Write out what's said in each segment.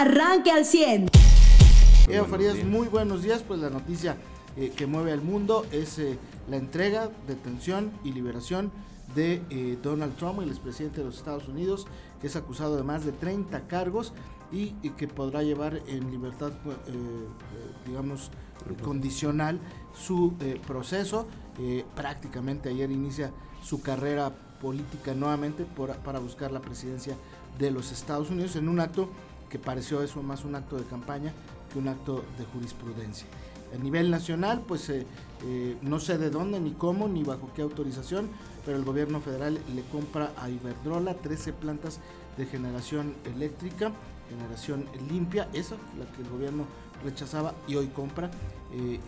arranque al 100. Eva Farías, muy buenos días. Pues la noticia eh, que mueve al mundo es eh, la entrega, detención y liberación de eh, Donald Trump, el expresidente de los Estados Unidos, que es acusado de más de 30 cargos y, que podrá llevar en libertad, digamos, condicional su proceso. prácticamente ayer inicia su carrera política nuevamente para buscar la presidencia de los Estados Unidos en un acto que pareció eso más un acto de campaña que un acto de jurisprudencia. A nivel nacional, pues eh, eh, no sé de dónde, ni cómo, ni bajo qué autorización, pero el gobierno federal le compra a Iberdrola 13 plantas de generación eléctrica, generación limpia, esa, la que el gobierno rechazaba y hoy compra eh,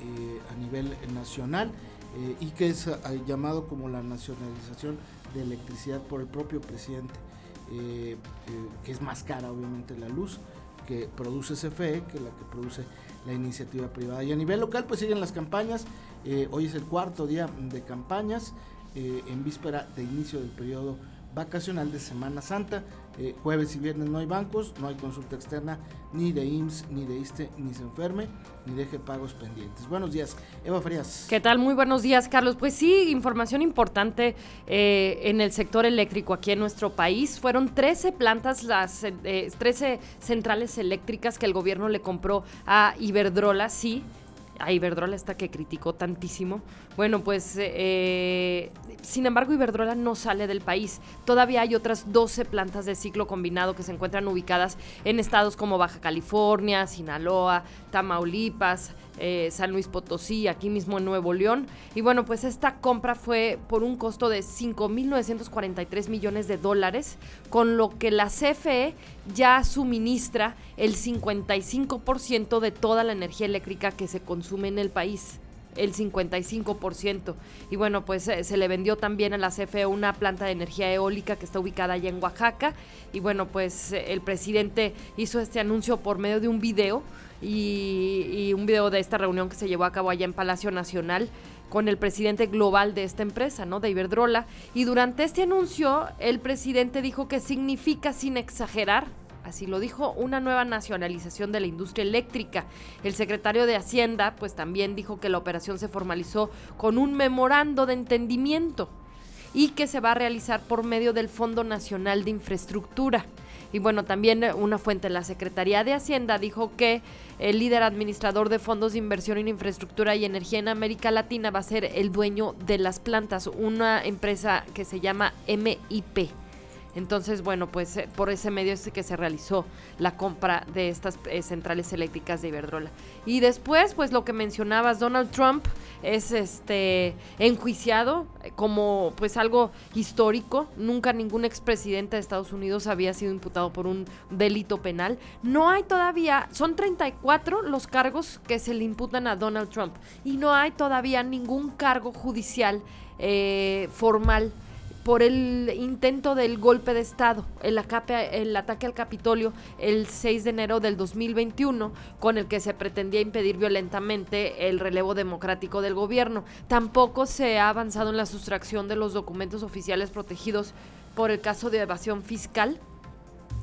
a nivel nacional y que es llamado como la nacionalización de electricidad por el propio presidente, que es más cara obviamente la luz que produce CFE que la que produce la iniciativa privada. Y a nivel local, pues siguen las campañas. Eh, hoy es el cuarto día de campañas, eh, en víspera de inicio del periodo vacacional de Semana Santa. Eh, jueves y viernes no hay bancos, no hay consulta externa ni de IMSS, ni de ISTE, ni se enferme, ni deje pagos pendientes. Buenos días, Eva Frías. ¿Qué tal? Muy buenos días, Carlos. Pues sí, información importante eh, en el sector eléctrico aquí en nuestro país. Fueron 13 plantas, las 13 eh, centrales eléctricas que el gobierno le compró a Iberdrola, sí a Iberdrola esta que criticó tantísimo. Bueno, pues eh, sin embargo Iberdrola no sale del país. Todavía hay otras 12 plantas de ciclo combinado que se encuentran ubicadas en estados como Baja California, Sinaloa, Tamaulipas, eh, San Luis Potosí, aquí mismo en Nuevo León. Y bueno, pues esta compra fue por un costo de 5.943 millones de dólares, con lo que la CFE ya suministra el 55% de toda la energía eléctrica que se consume en el país el 55%. Y bueno, pues eh, se le vendió también a la CFE una planta de energía eólica que está ubicada allá en Oaxaca. Y bueno, pues eh, el presidente hizo este anuncio por medio de un video y, un video de esta reunión que se llevó a cabo allá en Palacio Nacional con el presidente global de esta empresa, ¿no? De Iberdrola. Y durante este anuncio, el presidente dijo que significa, sin exagerar, así lo dijo, una nueva nacionalización de la industria eléctrica. El secretario de Hacienda, pues también dijo que la operación se formalizó con un memorando de entendimiento y que se va a realizar por medio del Fondo Nacional de Infraestructura. Y bueno, también una fuente de la Secretaría de Hacienda dijo que el líder administrador de fondos de inversión en infraestructura y energía en América Latina va a ser el dueño de las plantas, una empresa que se llama MIP. Entonces, bueno, pues eh, por ese medio es que se realizó la compra de estas eh, centrales eléctricas de Iberdrola. Y después, pues lo que mencionabas, Donald Trump es este enjuiciado eh, como pues algo histórico. Nunca ningún expresidente de Estados Unidos había sido imputado por un delito penal. No hay todavía, son 34 los cargos que se le imputan a Donald Trump y no hay todavía ningún cargo judicial formal por el intento del golpe de Estado, el, ataque al Capitolio el 6 de enero del 2021, con el que se pretendía impedir violentamente el relevo democrático del gobierno. Tampoco se ha avanzado en la sustracción de los documentos oficiales protegidos por el caso de evasión fiscal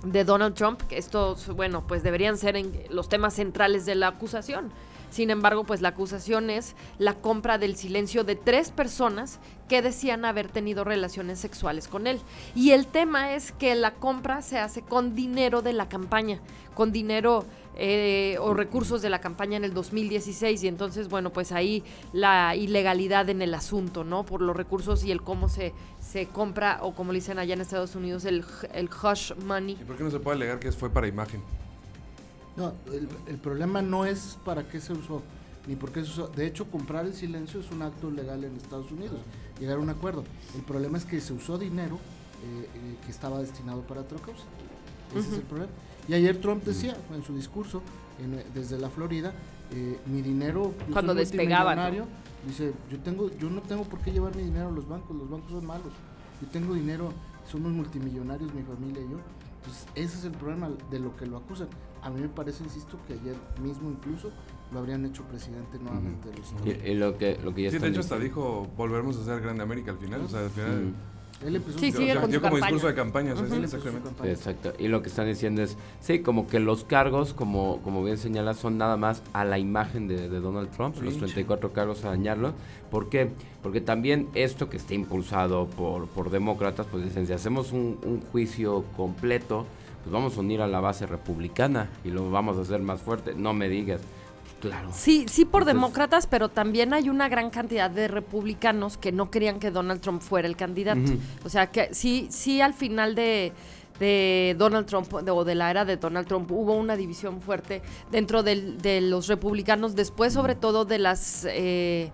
de Donald Trump, estos, bueno, pues deberían ser los temas centrales de la acusación. Sin embargo, pues la acusación es la compra del silencio de tres personas que decían haber tenido relaciones sexuales con él. Y el tema es que la compra se hace con dinero de la campaña, con dinero eh, o recursos de la campaña en el 2016 y entonces, bueno, pues ahí la ilegalidad en el asunto, ¿no? Por los recursos y el cómo se, se compra o como le dicen allá en Estados Unidos, el, el hush money. ¿Y por qué no se puede alegar que fue para imagen? No, el, problema no es para qué se usó, ni por qué se usó. De hecho, comprar el silencio es un acto legal en Estados Unidos, llegar a un acuerdo. El problema es que se usó dinero eh, eh, que estaba destinado para otra causa. Ese es el problema. Y ayer Trump decía en su discurso desde la Florida, eh, mi dinero cuando despegaba dice yo tengo yo no tengo por qué llevar mi dinero a los bancos los bancos son malos yo tengo dinero somos multimillonarios mi familia y yo pues ese es el problema de lo que lo acusan. A mí me parece, insisto, que ayer mismo incluso lo habrían hecho presidente nuevamente y, lo que, lo que ya sí, de hecho hasta dijo, volveremos a ser Grande América al final. O sea, al final... Él empezó Sí, su- sí, O sea, con dio su como campaña. discurso de campaña, sí, exactamente. Exacto. Y lo que están diciendo es, sí, como que los cargos, como, como bien señalas, son nada más a la imagen de, de Donald Trump, los Sí, 34 cargos a dañarlo. ¿Por qué? Porque también esto que está impulsado por, por demócratas, pues dicen, si hacemos un, un juicio completo, pues vamos a unir a la base republicana y lo vamos a hacer más fuerte. No me digas. Claro. Sí, sí por Entonces- demócratas, pero también hay una gran cantidad de republicanos que no querían que Donald Trump fuera el candidato. O sea, que sí, sí al final de, de Donald Trump de- o de la era de Donald Trump hubo una división fuerte dentro del- de los republicanos, después sobre todo de las... eh,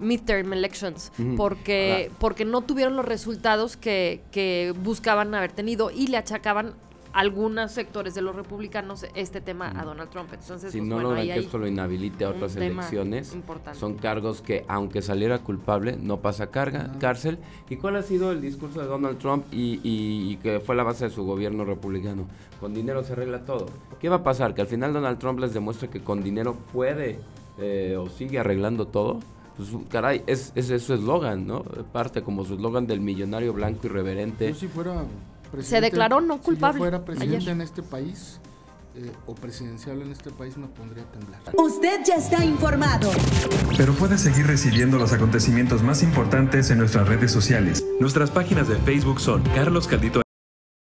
midterm elections porque porque no tuvieron los resultados que, que buscaban haber tenido y le achacaban algunos sectores de los republicanos este tema a Donald Trump entonces si pues, no bueno, logran que esto lo inhabilite a otras elecciones, importante. son cargos que aunque saliera culpable no pasa carga, cárcel. ¿Y cuál ha sido el discurso de Donald Trump y, y- y que fue la base de su gobierno republicano? Con dinero se arregla todo. ¿Qué va a pasar? Que al final Donald Trump les demuestre que con dinero puede eh, o sigue arreglando todo. Pues caray, es, es, es su eslogan, ¿no? Parte como su eslogan del millonario blanco irreverente. Yo si fuera presidente, declaró no Si culpable yo fuera presidente ayer. en este país eh, o presidencial en este país me pondría a temblar. Usted ya está informado. Pero puedes seguir recibiendo los acontecimientos más importantes en nuestras redes sociales. Nuestras páginas de Facebook son Carlos Caldito